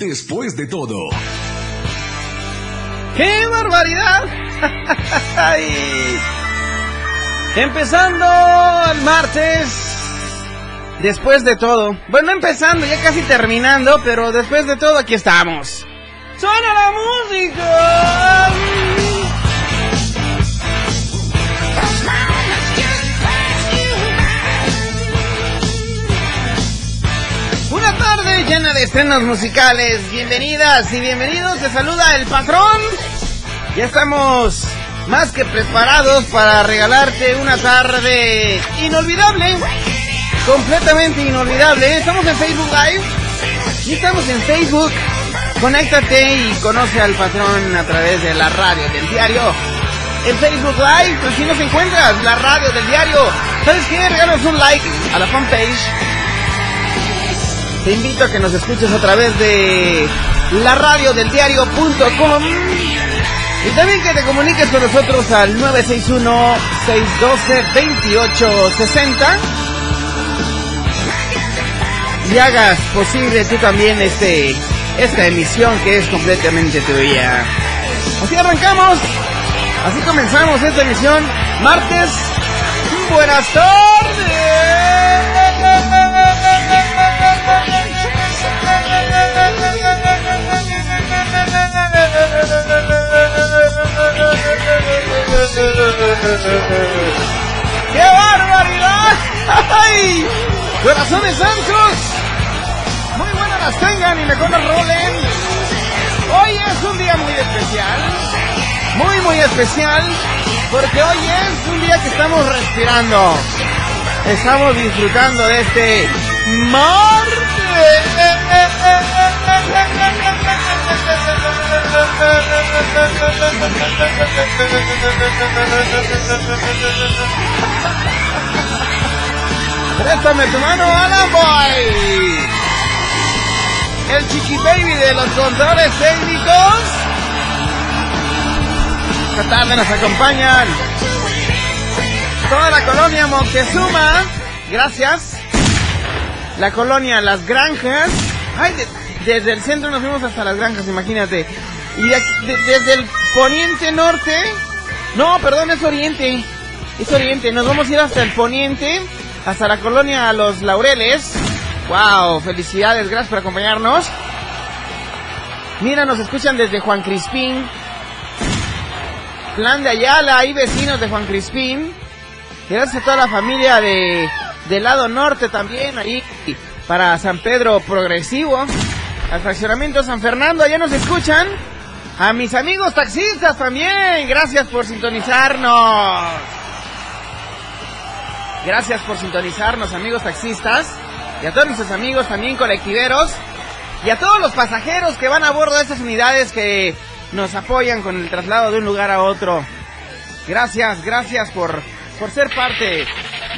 Después de todo. ¡Qué barbaridad! Empezando el martes. Después de todo. Bueno, empezando, ya casi terminando, pero después de todo aquí estamos. ¡Suena la música! Llena de estrenos musicales. Bienvenidas y bienvenidos. Te saluda el patrón. Ya estamos más que preparados para regalarte una tarde inolvidable. Completamente inolvidable. Estamos en Facebook Live. Y estamos en Facebook. Conéctate y conoce al patrón a través de la radio del diario. En Facebook Live, así nos encuentras, la radio del diario. ¿Sabes qué? Regalos un like a la fanpage. Te invito a que nos escuches a través de la radio del diario.com. Y también que te comuniques con nosotros al 961-612-2860 y hagas posible tú también este, esta emisión que es completamente tuya. Así arrancamos, así comenzamos esta emisión, martes. Buenas tardes. ¡Corazones santos! Muy buenas las tengan y mejor las rolen. Hoy es un día muy especial. Muy, muy especial. Porque hoy es un día que estamos respirando. Estamos disfrutando de este Préstame tu mano, Alan Boy. El chiqui baby de los controles técnicos. Esta tarde nos acompañan toda la colonia Moctezuma. Gracias. La colonia Las Granjas. Ay, de, desde el centro nos fuimos hasta Las Granjas, imagínate. Y desde el poniente norte. No, perdón, es oriente. Es oriente. Nos vamos a ir hasta el poniente. Hasta la colonia Los Laureles. Wow, felicidades, gracias por acompañarnos. Mira, nos escuchan desde Juan Crispín. Plan de Ayala, hay vecinos de Juan Crispín. Gracias a toda la familia de del lado norte también, ahí para San Pedro Progresivo. Al fraccionamiento San Fernando, allá nos escuchan. A mis amigos taxistas también, gracias por sintonizarnos. Gracias por sintonizarnos, amigos taxistas. Y a todos nuestros amigos también colectiveros. Y a todos los pasajeros que van a bordo de estas unidades que nos apoyan con el traslado de un lugar a otro. Gracias, gracias por, por ser parte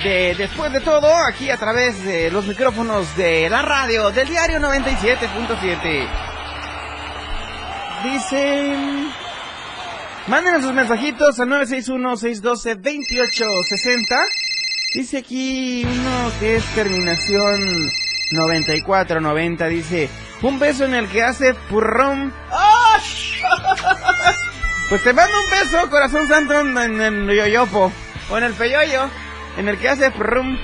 de Después de todo, aquí a través de los micrófonos de la radio del diario 97.7. Dicen... Mándenos sus mensajitos al 961-612-2860. Dice aquí uno que es terminación 9490. Dice, un beso en el que hace purrón. ¡Ah! Pues te mando un beso, corazón santo, en, en el yoyopo. O en el peyoyo. En el que hace purrón.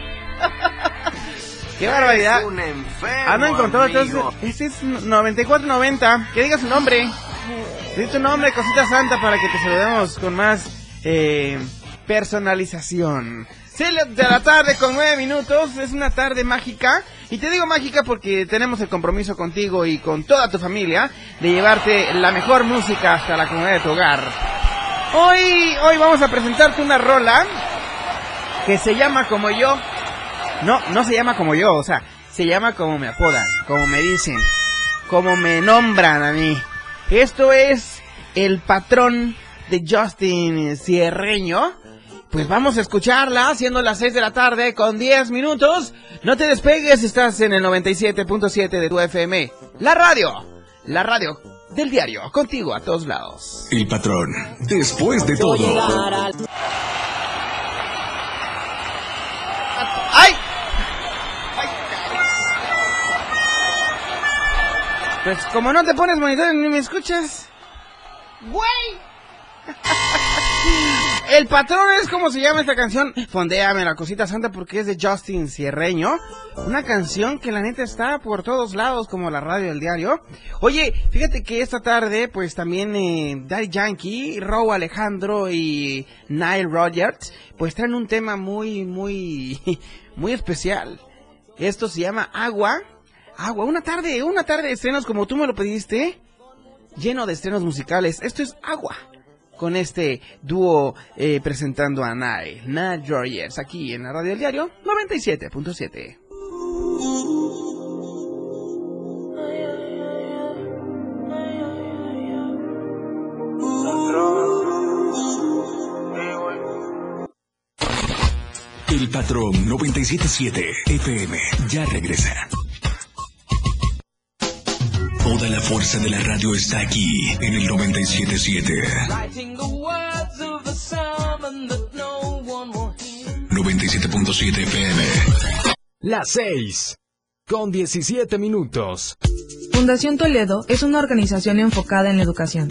¡Qué barbaridad! un enfermo, Ah, no encontró, amigo. entonces, este es 9490. Que diga su nombre. Di tu nombre, cosita santa, para que te saludemos con más eh, personalización. 6 de la tarde con 9 minutos, es una tarde mágica. Y te digo mágica porque tenemos el compromiso contigo y con toda tu familia de llevarte la mejor música hasta la comunidad de tu hogar. Hoy, hoy vamos a presentarte una rola que se llama como yo. No, no se llama como yo, o sea, se llama como me apodan, como me dicen, como me nombran a mí. Esto es el patrón de Justin Cierreño pues vamos a escucharla, siendo las 6 de la tarde con 10 minutos. No te despegues, estás en el 97.7 de tu FM. La radio, la radio del diario, contigo a todos lados. El patrón, después de todo. ¡Ay! Pues como no te pones monitor ni me escuchas. ¡Güey! El patrón es como se llama esta canción. Fondéame la cosita santa porque es de Justin Cierreño. Una canción que la neta está por todos lados como la radio del diario. Oye, fíjate que esta tarde pues también eh, Daddy Yankee, Row Alejandro y Nile Rogers pues traen un tema muy, muy, muy especial. Esto se llama Agua. Agua, una tarde, una tarde de estrenos como tú me lo pediste. Lleno de estrenos musicales. Esto es Agua con este dúo eh, presentando a Nile, Nile Rogers, aquí en la radio del diario 97.7. El patrón 977 FM ya regresa. Toda la fuerza de la radio está aquí en el 977. 97.7 FM. Las 6. Con 17 minutos. Fundación Toledo es una organización enfocada en la educación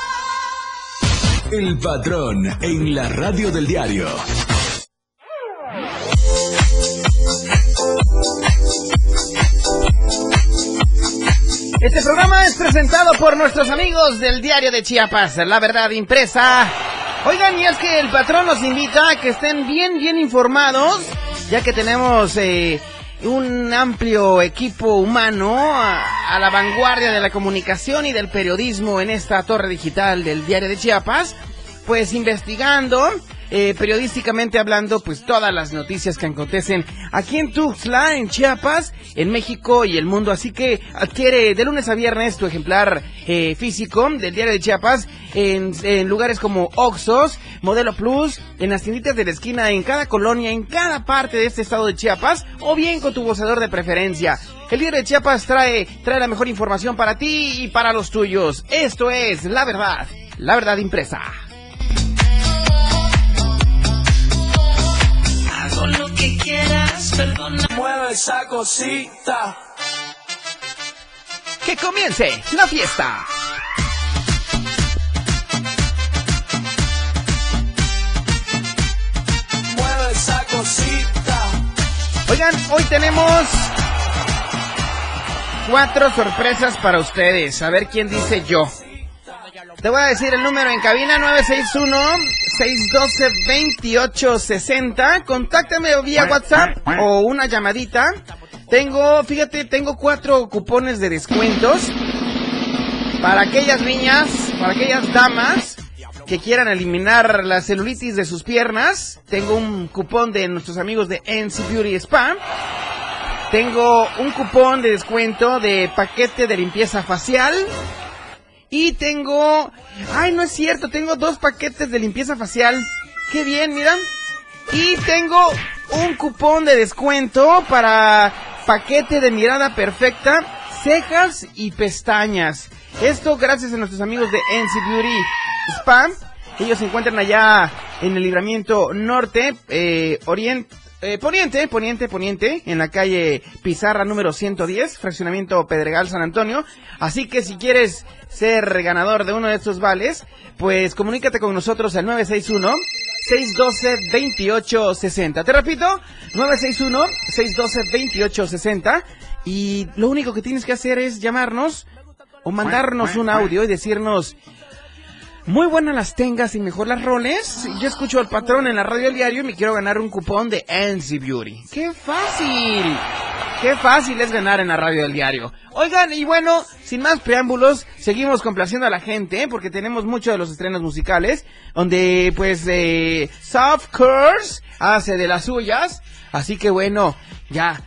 El patrón en la radio del diario. Este programa es presentado por nuestros amigos del diario de Chiapas, La Verdad Impresa. Oigan, y es que el patrón nos invita a que estén bien, bien informados, ya que tenemos eh, un amplio equipo humano a, la vanguardia de la comunicación y del periodismo en esta torre digital del diario de Chiapas, pues investigando eh, periodísticamente hablando, pues todas las noticias que acontecen aquí en Tuxtla, en Chiapas, en México y el mundo. Así que adquiere de lunes a viernes tu ejemplar eh, físico del diario de Chiapas en, lugares como Oxos, Modelo Plus, en las tienditas de la esquina, en cada colonia, en cada parte de este estado de Chiapas, o bien con tu voceador de preferencia. El diario de Chiapas trae, trae la mejor información para ti y para los tuyos. Esto es La Verdad, La Verdad Impresa. Lo que quieras, perdona. Mueve esa cosita. Que comience la fiesta. Mueve esa cosita. Oigan, hoy tenemos cuatro sorpresas para ustedes. A ver quién dice yo. Te voy a decir el número en cabina 961-612-2860. Contáctame vía WhatsApp o una llamadita. Tengo, fíjate, tengo cuatro cupones de descuentos para aquellas niñas, para aquellas damas que quieran eliminar la celulitis de sus piernas. Tengo un cupón de nuestros amigos de NC Beauty Spa. Tengo un cupón de descuento de paquete de limpieza facial. Y tengo... Ay, no es cierto, tengo dos paquetes de limpieza facial. Qué bien, mira. Y tengo un cupón de descuento para paquete de mirada perfecta, cejas y pestañas. Esto gracias a nuestros amigos de NC Beauty Spam. Ellos se encuentran allá en el libramiento norte, eh, oriente, eh, poniente, poniente, poniente, en la calle Pizarra número 110, fraccionamiento Pedregal San Antonio. Así que si quieres ser ganador de uno de estos vales, pues comunícate con nosotros al 961 612 2860. Te repito, 961 612 2860 y lo único que tienes que hacer es llamarnos o mandarnos un audio y decirnos muy buenas las tengas y mejor las roles. Yo escucho al patrón en la radio del diario y me quiero ganar un cupón de NC Beauty. ¡Qué fácil! ¡Qué fácil es ganar en la radio del diario! Oigan, y bueno, sin más preámbulos, seguimos complaciendo a la gente, ¿eh? porque tenemos muchos de los estrenos musicales, donde pues eh, Soft Curse hace de las suyas. Así que bueno, ya,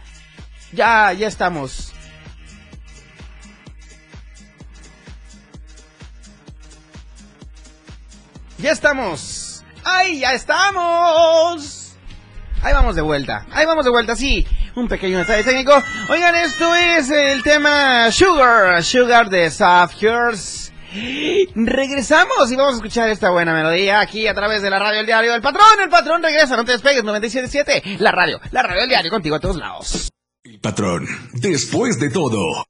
ya, ya estamos. Ya estamos. ¡Ay, ya estamos! Ahí vamos de vuelta. Ahí vamos de vuelta, sí. Un pequeño detalle técnico. Oigan, esto es el tema Sugar. Sugar de Soft Cures. Regresamos y vamos a escuchar esta buena melodía aquí a través de la radio El Diario del Patrón. El Patrón regresa, no te despegues, 97.7. La radio, la radio El Diario contigo a todos lados. El patrón, después de todo.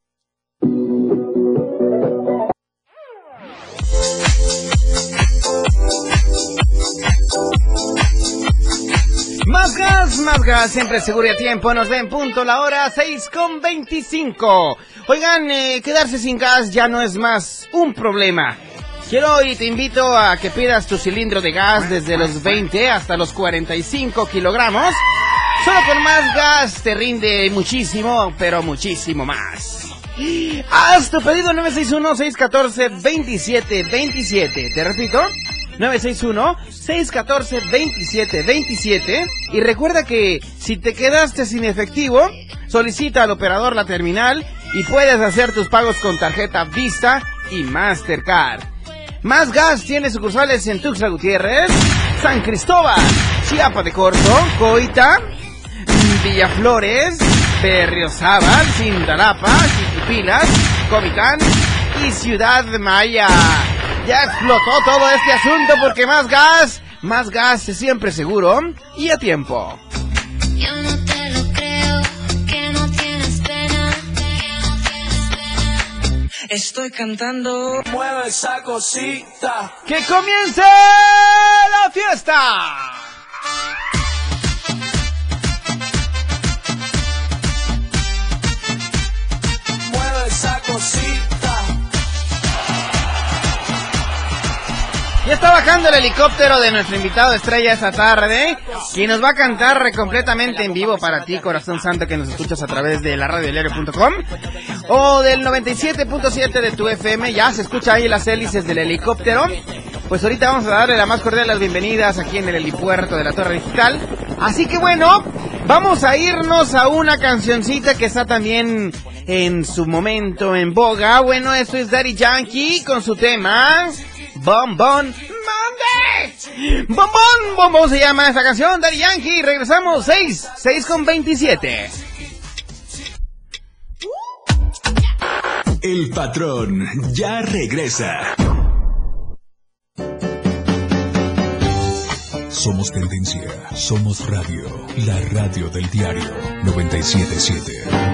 Más gas, más gas, siempre seguro y a tiempo. Nos den punto la hora 6 con 25. Oigan, eh, quedarse sin gas ya no es más un problema. Quiero y te invito a que pidas tu cilindro de gas desde los 20 hasta los 45 kilogramos. Solo con más gas te rinde muchísimo, pero muchísimo más. Haz tu pedido 961-614-2727. Te repito, 961-614-2727. Y recuerda que si te quedaste sin efectivo, solicita al operador la terminal y puedes hacer tus pagos con tarjeta Vista y Mastercard. Más gas tiene sucursales en Tuxtla Gutiérrez, San Cristóbal, Chiapa de Corzo, Coita, Villaflores, Berriozábal, Cintalapa, Chiquipilas, Comitán y Ciudad Maya. Ya explotó todo este asunto porque más gas, más gas es siempre seguro y a tiempo. Yo no te lo creo, que no tienes pena. Estoy cantando. Mueve esa cosita. ¡Que comience la fiesta! Ya está bajando el helicóptero de nuestro invitado estrella esta tarde, quien nos va a cantar completamente en vivo para ti, corazón santo, que nos escuchas a través de la radiodiario.com o del 97.7 de tu FM. Ya se escucha ahí las hélices del helicóptero. Pues ahorita vamos a darle la más cordial las bienvenidas aquí en el helipuerto de la Torre Digital. Así que bueno, vamos a irnos a una cancioncita que está también en su momento en boga. Bueno, esto es Daddy Yankee con su tema Bon Bon Monday. Bon Bon Bon Bon se llama esta canción, Daddy Yankee. Regresamos 6, 6 con 27. El patrón ya regresa. Somos tendencia, somos radio, la radio del diario 977.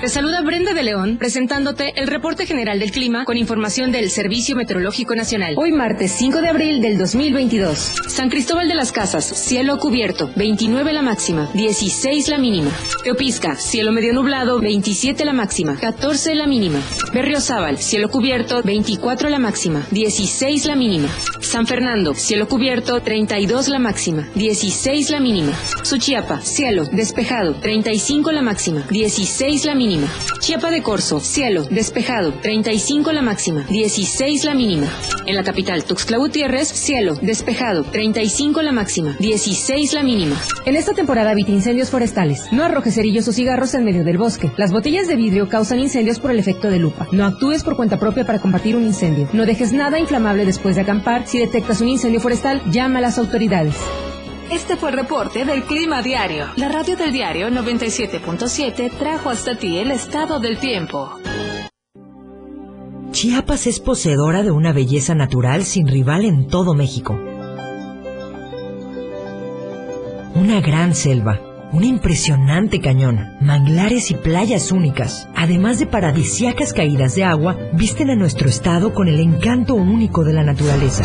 Te saluda Brenda de León presentándote el reporte general del clima con información del Servicio Meteorológico Nacional. Hoy martes 5 de abril del 2022. San Cristóbal de las Casas, cielo cubierto, 29 la máxima, 16 la mínima. Teopisca, cielo medio nublado, 27 la máxima, 14 la mínima. Berriozábal, cielo cubierto, 24 la máxima, 16 la mínima. San Fernando, cielo cubierto, 32 la máxima, 16 la mínima. Suchiapa, cielo despejado, 35 la máxima, 16 la mínima. Chiapa de Corzo, cielo, despejado, 35 la máxima, 16 la mínima. En la capital, Tuxtla Gutiérrez, cielo, despejado, 35 la máxima, 16 la mínima. En esta temporada evita incendios forestales. No arrojes cerillos o cigarros en medio del bosque. Las botellas de vidrio causan incendios por el efecto de lupa. No actúes por cuenta propia para combatir un incendio. No dejes nada inflamable después de acampar. Si detectas un incendio forestal, llama a las autoridades. Este fue el reporte del Clima Diario. La radio del diario 97.7 trajo hasta ti el estado del tiempo. Chiapas es poseedora de una belleza natural sin rival en todo México. Una gran selva, un impresionante cañón, manglares y playas únicas, además de paradisiacas caídas de agua, visten a nuestro estado con el encanto único de la naturaleza.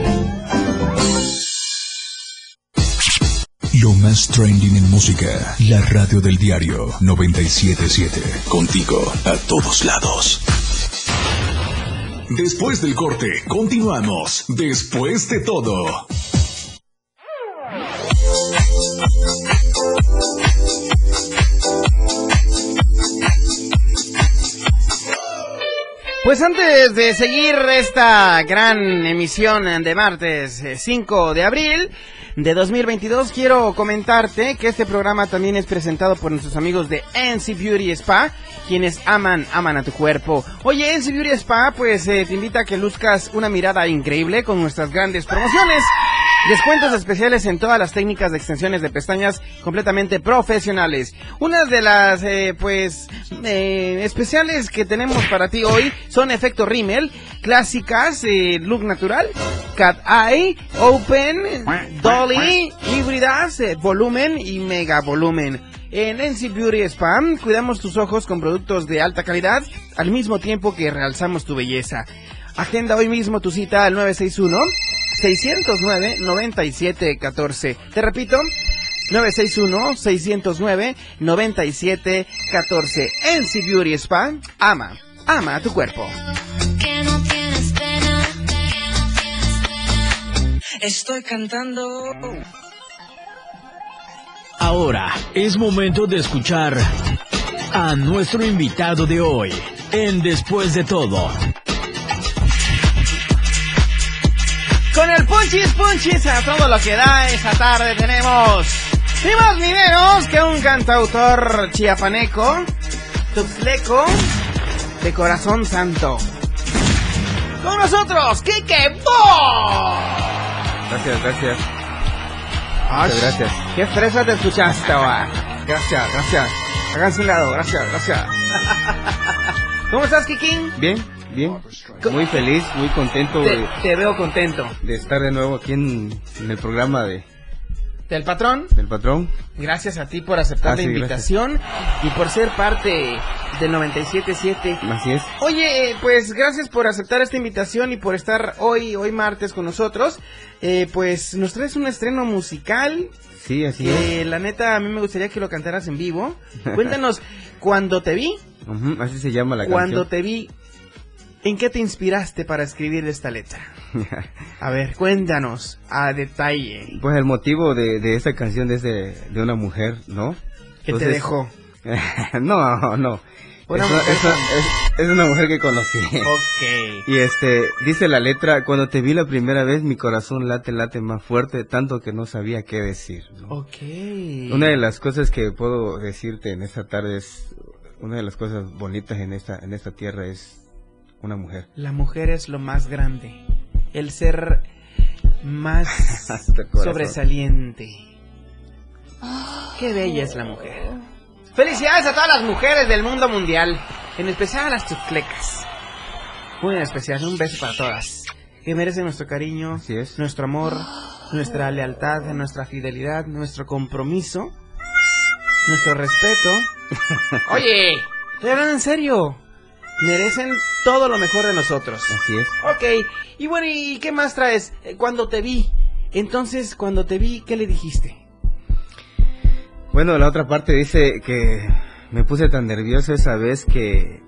Más trending en música. La radio del diario 977. Contigo a todos lados. Después del corte, continuamos. Después de todo. Pues antes de seguir esta gran emisión de martes eh, 5 de abril de 2022, quiero comentarte que este programa también es presentado por nuestros amigos de NC Beauty Spa, quienes aman, aman a tu cuerpo. Oye, NC Beauty Spa, pues eh, te invita a que luzcas una mirada increíble con nuestras grandes promociones. Descuentos especiales en todas las técnicas de extensiones de pestañas completamente profesionales. Una de las, eh, pues, eh, especiales que tenemos para ti hoy son efecto rímel, clásicas, eh, look natural, cat eye, open, dolly, híbridas, eh, volumen y mega volumen. En NC Beauty Spa cuidamos tus ojos con productos de alta calidad al mismo tiempo que realzamos tu belleza. Agenda hoy mismo tu cita al 961 609 9714. Te repito, 961 609 9714. NC Beauty Spa ama, ama a tu cuerpo. Que no tienes pena. Estoy cantando. Ahora es momento de escuchar a nuestro invitado de hoy en Después de todo. Con el punchis punchis a todo lo que da esta tarde tenemos ni más ni menos que un cantautor chiapaneco, tuxleco, de corazón santo. Con nosotros, Kike Bo. Gracias, gracias. Muchas gracias. Qué fresa te escuchaste, va. Gracias, gracias. Háganse un lado, gracias, gracias. ¿Cómo estás, Kikín? Bien, bien. Muy feliz, muy contento Te, de, te veo contento. de estar de nuevo aquí en, en el programa de, ¿Del patrón? del patrón. Gracias a ti por aceptar Ah, la sí, invitación y por ser parte del 97.7. Así es. Oye, eh, pues gracias por aceptar esta invitación y por estar hoy, hoy martes con nosotros. Eh, pues nos traes un estreno musical Sí, así que es. la neta a mí me gustaría que lo cantaras en vivo. Cuéntanos, cuando te vi, así se llama la cuando canción. te vi, ¿en qué te inspiraste para escribir esta letra? A ver, cuéntanos a detalle. Pues el motivo de, de esta canción es de, de una mujer, ¿no? ¿Qué te dejó? no, no. Una es, mujer es- con- es- es una mujer que conocí. Ok. Y este, dice la letra, cuando te vi la primera vez mi corazón late, late más fuerte, tanto que no sabía qué decir. ¿no? Ok. Una de las cosas que puedo decirte en esta tarde es, una de las cosas bonitas en esta, en esta tierra es una mujer. La mujer es lo más grande. El ser más corazón. sobresaliente. Qué bella es la mujer. Felicidades a todas las mujeres del mundo mundial. En especial a las chuclecas. Muy en especial, un beso para todas. Que merecen nuestro cariño, Así es. nuestro amor, nuestra lealtad, nuestra fidelidad, nuestro compromiso, nuestro respeto. Oye, estoy hablando en serio. Merecen todo lo mejor de nosotros. Así es. Ok, y bueno, ¿y qué más traes? Eh, Cuando te vi, entonces cuando te vi, ¿qué le dijiste? Bueno, la otra parte dice que me puse tan nervioso esa vez que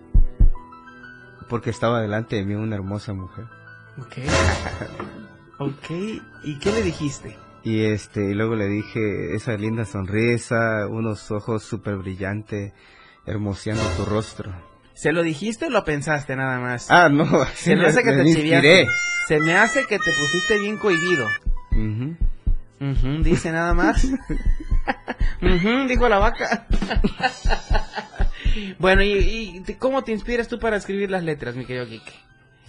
porque estaba delante de mí una hermosa mujer. Ok. ok, ¿y qué le dijiste? Y este, y luego le dije esa linda sonrisa, unos ojos súper brillantes, hermoseando tu rostro. ¿Se lo dijiste o lo pensaste nada más? Ah, no, Se me hace que te chiviaste. Se me hace que te pusiste bien cohibido. Ujú. Ujú, dice nada más. Ujú, dijo la vaca. bueno, ¿y, y cómo te inspiras tú para escribir las letras, mi querido Kike?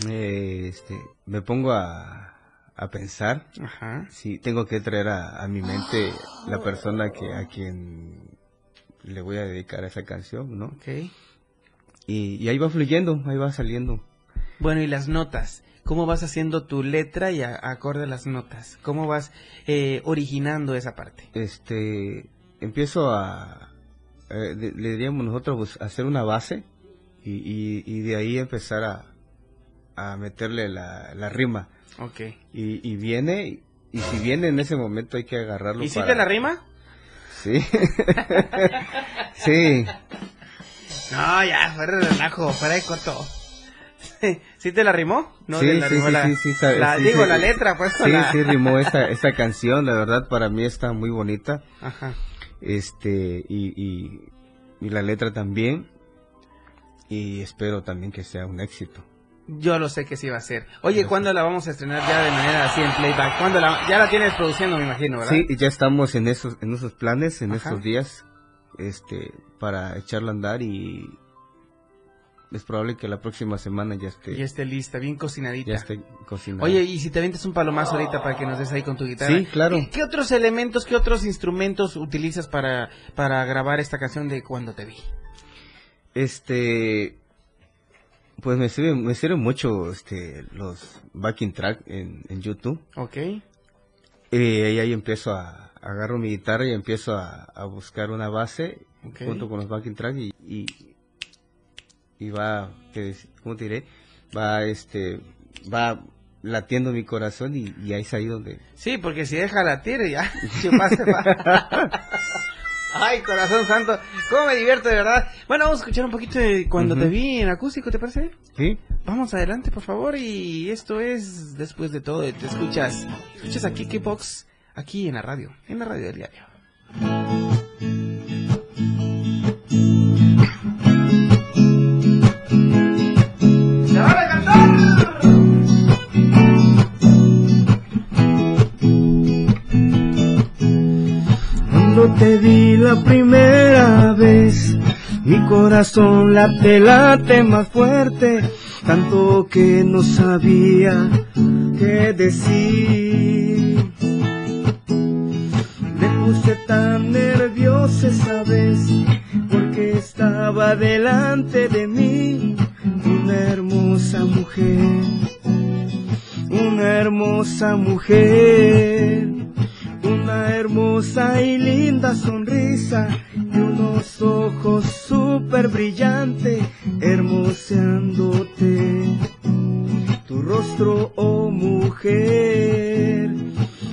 Eh, este, me pongo a, a pensar Ajá. si tengo que traer a, a mi mente la persona que a quien le voy a dedicar esa canción, ¿no? Ok. Y, y ahí va fluyendo, ahí va saliendo. Bueno, y las notas. ¿Cómo vas haciendo tu letra y a- acorde a las notas? ¿Cómo vas eh, originando esa parte? Este, empiezo a, eh, le, le diríamos nosotros pues, hacer una base y, y, y de ahí empezar a, a meterle la, la rima. Ok. Y, y viene, y si viene en ese momento hay que agarrarlo ¿Y si para- la rima? Sí. sí. No, ya, fuera de relajo, fuera de coto. ¿Sí te la rimó? No, sí, te la sí, rimó sí, la, sí, sí, sabe- la- sí, digo, la letra, pues. Sí, la- sí, rimó esta, esta canción, la verdad para mí está muy bonita. Ajá. Este, y, y, y la letra también. Y espero también que sea un éxito. Yo lo sé que sí va a ser. Oye, ¿cuándo la vamos a estrenar ya de manera así en playback? ¿Cuándo la, ya la tienes produciendo, me imagino, ¿verdad? Sí, ya estamos en esos, en esos planes, en Ajá. estos días, este, para echarla a andar y es probable que la próxima semana ya esté, Ya esté lista, bien cocinadita. ya esté cocinada. Oye, y si te aventas un palomazo ahorita para que nos des ahí con tu guitarra. Sí, claro. ¿Qué, qué otros elementos, qué otros instrumentos utilizas para, para grabar esta canción de Cuando te vi? Este, pues me sirve, me sirve mucho, este, los backing track en, en YouTube. Ok. Y ahí, ahí empiezo a, agarro mi guitarra y empiezo a, a buscar una base Junto con los backing track y, y, y va, ¿qué dec- ¿cómo te diré? Va, este, va latiendo mi corazón y, y ahí es ahí donde... Sí, porque si deja latir ya chupaste Ay, corazón santo, cómo me divierto de verdad. Bueno, vamos a escuchar un poquito de Cuando te vi en acústico, ¿te parece? ¿Sí? Vamos adelante, por favor, y esto es después de todo, te escuchas, escuchas aquí Box aquí en la radio, en la radio del diario. Primera vez, mi corazón late, late más fuerte, tanto que no sabía qué decir. Me puse tan nerviosa esa vez, porque estaba delante de mí una hermosa mujer, una hermosa mujer hermosa y linda sonrisa y unos ojos súper brillantes hermoseándote tu rostro, oh mujer.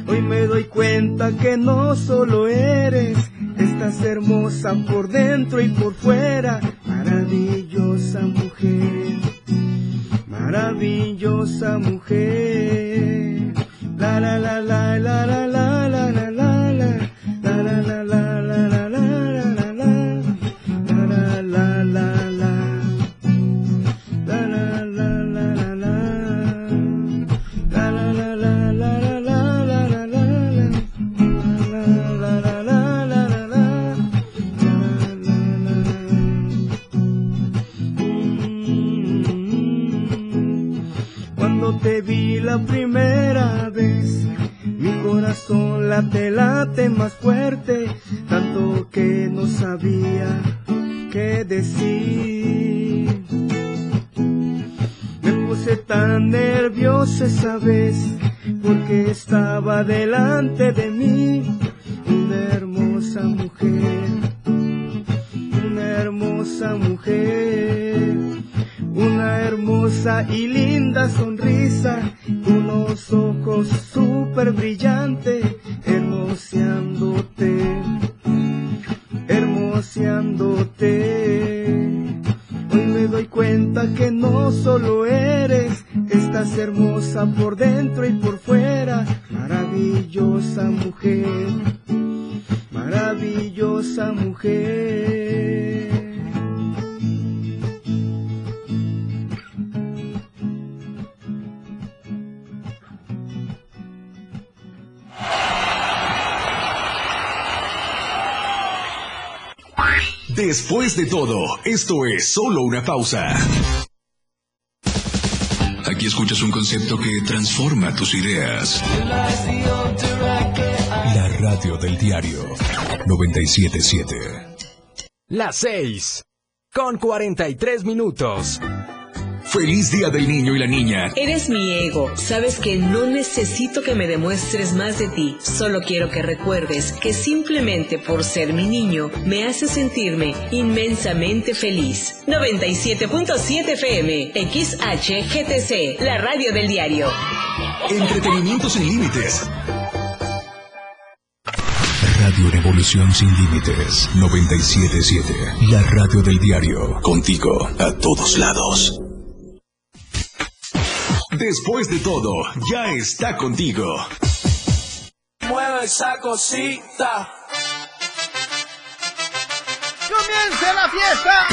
Hoy me doy cuenta que no solo eres, estás hermosa por dentro y por fuera, maravillosa mujer, maravillosa mujer. La la la la la la. Mujer, maravillosa mujer. Después de todo, esto es solo una pausa. Aquí escuchas un concepto que transforma tus ideas. La radio del diario 977. Las 6. Con 43 minutos. Feliz Día del Niño y la Niña. Eres mi ego. Sabes que no necesito que me demuestres más de ti. Solo quiero que recuerdes que simplemente por ser mi niño me hace sentirme inmensamente feliz. 97.7 FM, XHGTC, la radio del diario. Entretenimiento sin límites. Radio Revolución sin límites 977. La radio del diario. Contigo a todos lados. Después de todo, ya está contigo. Mueve esa cosita. ¡Comience la fiesta!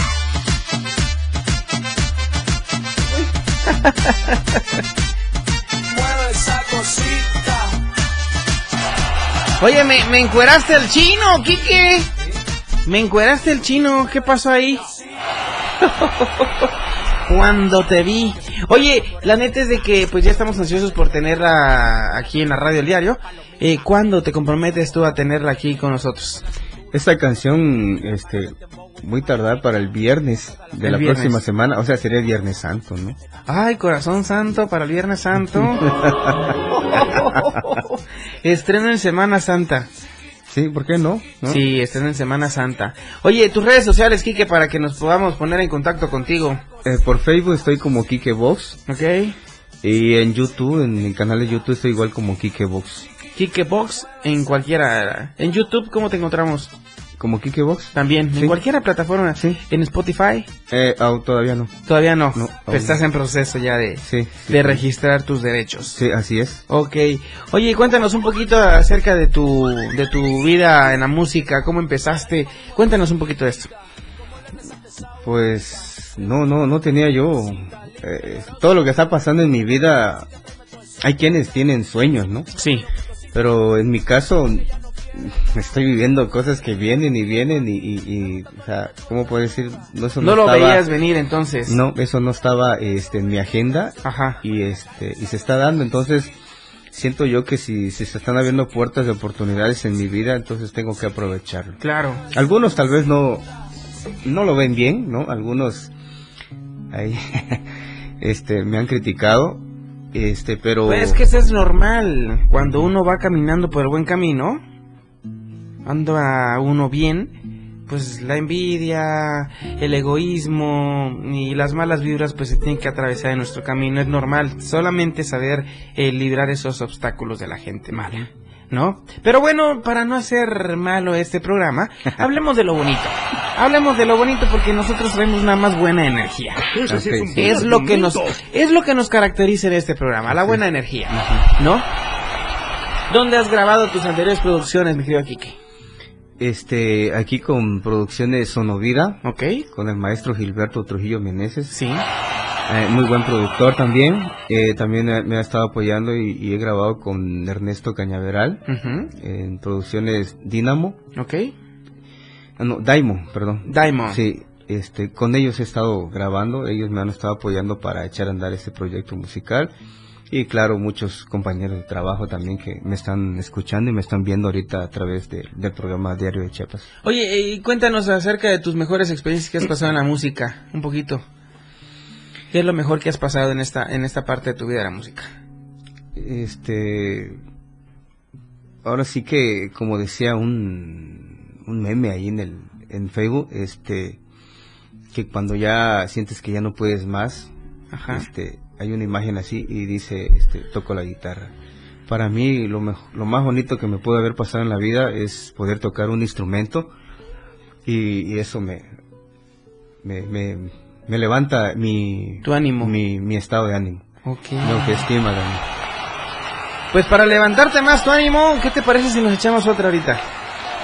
Mueve esa cosita. Oye, ¿me, me encueraste el chino, Kike? ¿Me encueraste el chino? ¿Qué pasó ahí? Cuando te vi. Oye, la neta es de que pues ya estamos ansiosos por tenerla aquí en la radio El diario. Eh, ¿Cuándo te comprometes tú a tenerla aquí con nosotros? Esta canción, este, muy tardar para el viernes de El la viernes. próxima semana, o sea, sería el Viernes Santo, ¿no? Ay, corazón santo para el Viernes Santo. Estreno en Semana Santa. Sí, ¿por qué no? ¿No? Sí, estreno en Semana Santa. Oye, tus redes sociales, Kike, para que nos podamos poner en contacto contigo. Eh, por Facebook estoy como Kike Box. Ok. Y en YouTube, en mi canal de YouTube estoy igual como Kike Box. Kike Box en cualquiera. En YouTube, ¿cómo te encontramos? ¿Como Kike Box? También, Sí. en cualquiera plataforma. Sí. En Spotify, Eh, todavía no. todavía no. No, estás no. en proceso ya de, Sí. sí, de registrar tus derechos. Sí, así es. Ok. Oye, cuéntanos un poquito acerca de tu, de tu vida en la música, cómo empezaste. Cuéntanos un poquito de esto. Pues no, no, no tenía yo eh, todo lo que está pasando en mi vida. Hay quienes tienen sueños, ¿no? Sí. Pero en mi caso estoy viviendo cosas que vienen y vienen y, y, y, o sea, ¿cómo puedo decir? No, eso No lo estaba- veías venir entonces. No, eso no estaba este, en mi agenda Ajá. y este y se está dando, entonces siento yo que si, si se están abriendo puertas de oportunidades en mi vida, entonces tengo que aprovecharlo. Claro. Algunos tal vez no no lo ven bien, ¿no? Algunos ahí este me han criticado, este, pero Pues es que eso es normal. Cuando uno va caminando por el buen camino, anda uno bien, pues la envidia, el egoísmo y las malas vibras pues se tienen que atravesar en nuestro camino. Es normal. Solamente saber eh, librar esos obstáculos de la gente mala. ¿No? Pero bueno, para no hacer malo este programa, hablemos de lo bonito. Hablemos de lo bonito porque nosotros traemos una más buena energía. Ok, sí. Es lo que nos es lo que nos caracteriza en este programa, la buena energía, ¿no? ¿Dónde has grabado tus anteriores producciones, mi querido Kike? Este aquí con producciones Sonovida, ¿Ok? con el maestro Gilberto Trujillo Meneses. Sí. Eh, muy buen productor también. Eh, también me, ha estado apoyando y, y he grabado con Ernesto Cañaveral en producciones Dynamo. ¿Ok? Ah, no, Daimo, perdón. Daimo. Sí, este, con ellos he estado grabando. Ellos me han estado apoyando para echar a andar este proyecto musical. Y claro, muchos compañeros de trabajo también que me están escuchando y me están viendo ahorita a través de- del programa Diario de Chiapas. Oye, y cuéntanos acerca de tus mejores experiencias que has pasado en la música, un poquito. ¿Qué es lo mejor que has pasado en esta en esta parte de tu vida de la música? Este, ahora sí que, como decía un, un meme ahí en el en Facebook, este, que cuando ya sientes que ya no puedes más, Ajá. este, hay una imagen así y dice, este, toco la guitarra. Para mí lo, mej- lo más bonito que me puede haber pasado en la vida es poder tocar un instrumento y, y eso me, me, me, me levanta mi, Tu ánimo. mi, mi estado de ánimo, Ok. mi autoestima también. Pues para levantarte más tu ánimo, ¿qué te parece si nos echamos otra ahorita?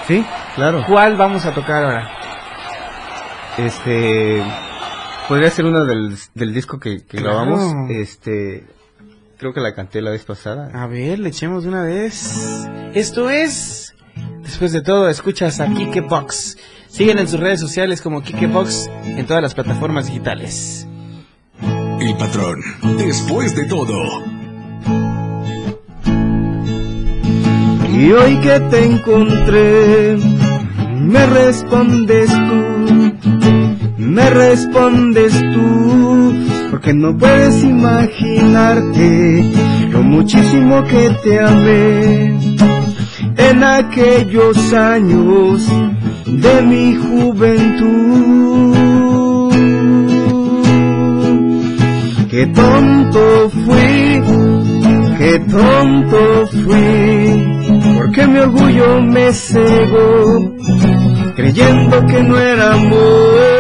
Sí, claro. ¿Cuál vamos a tocar ahora? Este podría ser una del, del disco que, que Claro. grabamos. Este creo que la canté la vez pasada. A ver, le echemos de una vez. Esto es. Después de todo, escuchas a Kike Box. Siguen en sus redes sociales como Kike Box en todas las plataformas digitales. El patrón, después de todo. Y hoy que te encontré, me respondes tú, me respondes tú, porque no puedes imaginarte lo muchísimo que te amé en aquellos años de mi juventud. Qué tonto fui, qué tonto fui, porque mi orgullo me cegó, creyendo que no era amor.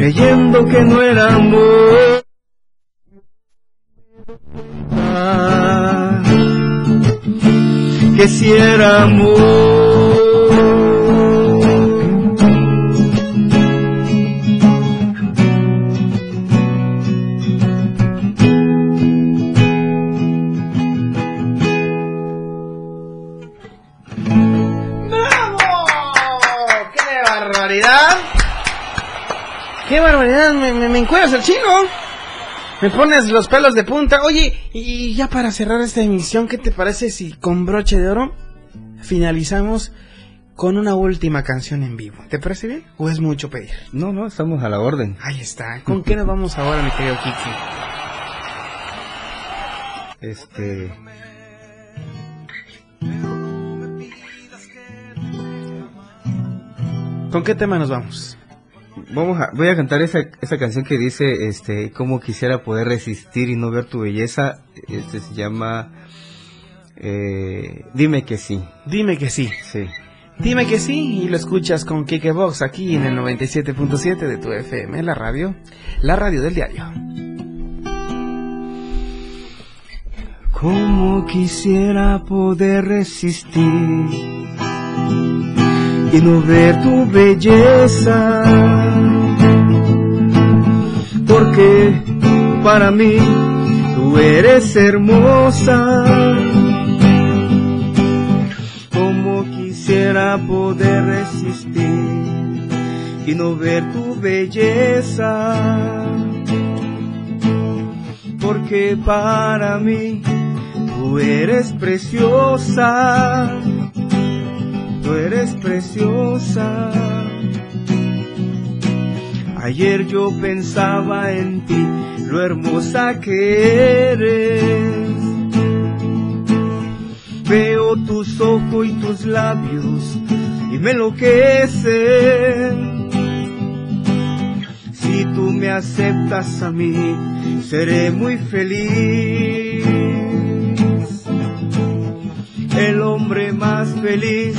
Creyendo que no era amor. Que si era amor. Me pones los pelos de punta. Oye, y ya para cerrar esta emisión, ¿qué te parece si con broche de oro finalizamos con una última canción en vivo? ¿Te parece bien? ¿O es mucho pedir? No, no, estamos a la orden. Ahí está. ¿Con qué nos vamos ahora, mi querido Kiki? Este ¿Con qué tema nos vamos? Vamos a voy a cantar esa, esa canción que dice este cómo quisiera poder resistir y no ver tu belleza. Este se llama eh, Dime que sí. Dime que sí. Sí. Dime que sí y lo escuchas con Kike Box aquí en el 97.7 de tu FM, la radio, la radio del diario. Como quisiera poder resistir y no ver tu belleza, porque para mí tú eres hermosa. Como quisiera poder resistir y no ver tu belleza, porque para mí Tú eres preciosa, tú eres preciosa. Ayer yo pensaba en ti, lo hermosa que eres. Veo tus ojos y tus labios y me enloquecen. Si tú me aceptas a mí, seré muy feliz el hombre más feliz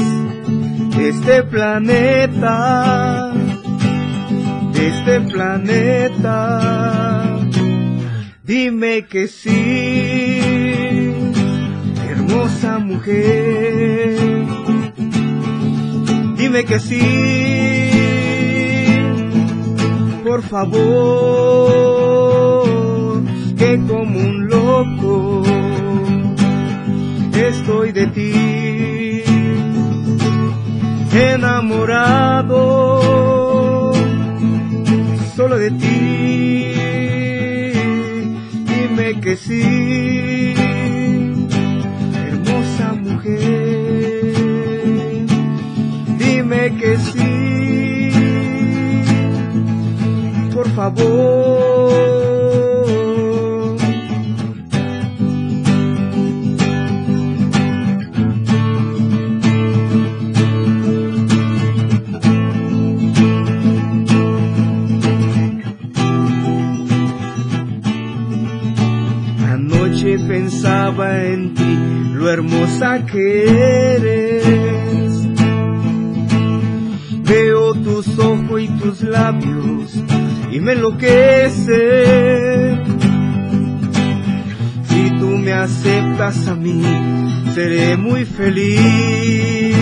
de este planeta, de este planeta. Dime que sí, hermosa mujer. Dime que sí, por favor, que como un loco estoy de ti enamorado solo de ti. Dime que sí, hermosa mujer. Dime que sí, por favor. En ti, lo hermosa que eres. Veo tus ojos y tus labios y me enloquece. Si tú me aceptas a mí, seré muy feliz.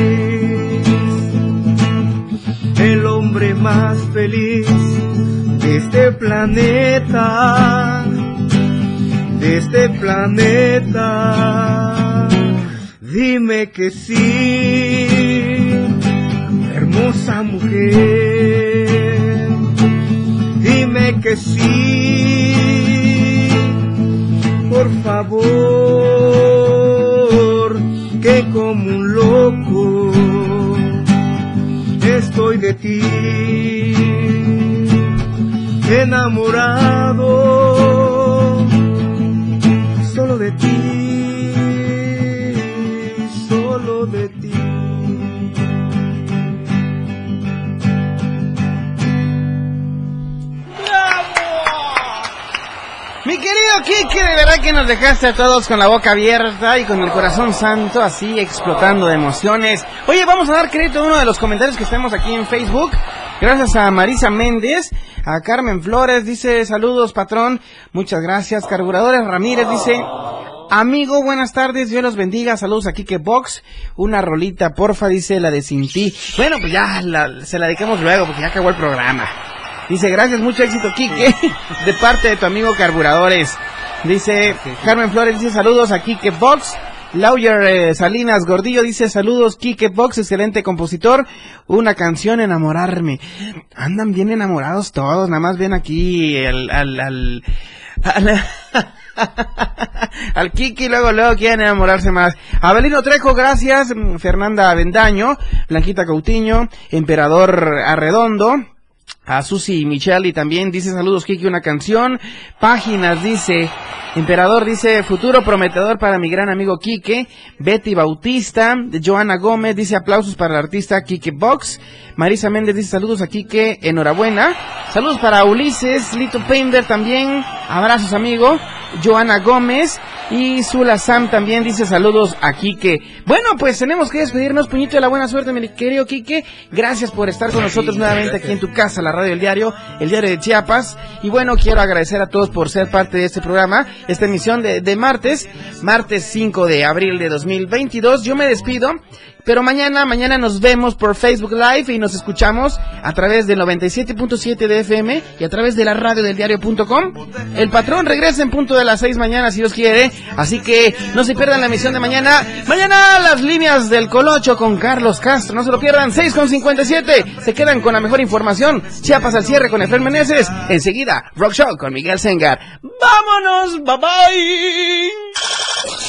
El hombre más feliz de este planeta de este planeta. Dime que sí, hermosa mujer. Dime que sí, por favor, que como un loco estoy de ti, enamorado solo de ti, solo de ti. Mi querido Kike, de verdad que nos dejaste a todos con la boca abierta y con el corazón santo así explotando de emociones. Oye, vamos a dar crédito a uno de los comentarios que tenemos aquí en Facebook. Gracias a Marisa Méndez, a Carmen Flores, dice saludos patrón, muchas gracias. Carburadores Ramírez dice, amigo, buenas tardes, Dios los bendiga, saludos a Kike Box, una rolita porfa, dice la de Sin Ti. Bueno, pues ya la- se la dedicamos luego porque ya acabó el programa. Dice, gracias, mucho éxito, Kike, de parte de tu amigo Carburadores. Dice, Carmen Flores dice, saludos a Kike Box. Lauyer eh, Salinas Gordillo dice, saludos, Kike Box, excelente compositor. Una canción, enamorarme. Andan bien enamorados todos, nada más ven aquí al, al, al, al, Kiki, luego, luego quieren enamorarse más. Abelino Trejo, gracias. Fernanda Avendaño, Blanquita Cautiño, Emperador Arredondo. A Susi Micheli también dice saludos Kiki, una canción. Páginas dice, Emperador dice futuro prometedor para mi gran amigo Quique. Betty Bautista, Joana Gómez dice aplausos para el artista Quique Box. Marisa Méndez dice saludos a Quique, enhorabuena. Saludos para Ulises, Lito Pender también, abrazos amigo. Joana Gómez y Zula Sam también dice saludos a Quique. Bueno, pues tenemos que despedirnos, puñito de la buena suerte, mi querido Quique. Gracias por estar con nosotros nuevamente aquí en tu casa, la radio del diario, el diario de Chiapas. Y bueno, quiero agradecer a todos por ser parte de este programa, esta emisión de, de martes, martes 5 de abril de 2022. Yo me despido. Pero mañana, mañana nos vemos por Facebook Live y nos escuchamos a través del 97.7 de FM y a través de la radio del diario.com. El patrón regresa en punto de las 6 mañana si Dios quiere. Así que no se pierdan la emisión de mañana. Mañana las líneas del Colocho con Carlos Castro. No se lo pierdan. 6 con 57. Se quedan con la mejor información. Chiapas al cierre con Efraín Meneses. Enseguida, Rock Show con Miguel Sengar. ¡Vámonos! ¡Bye bye!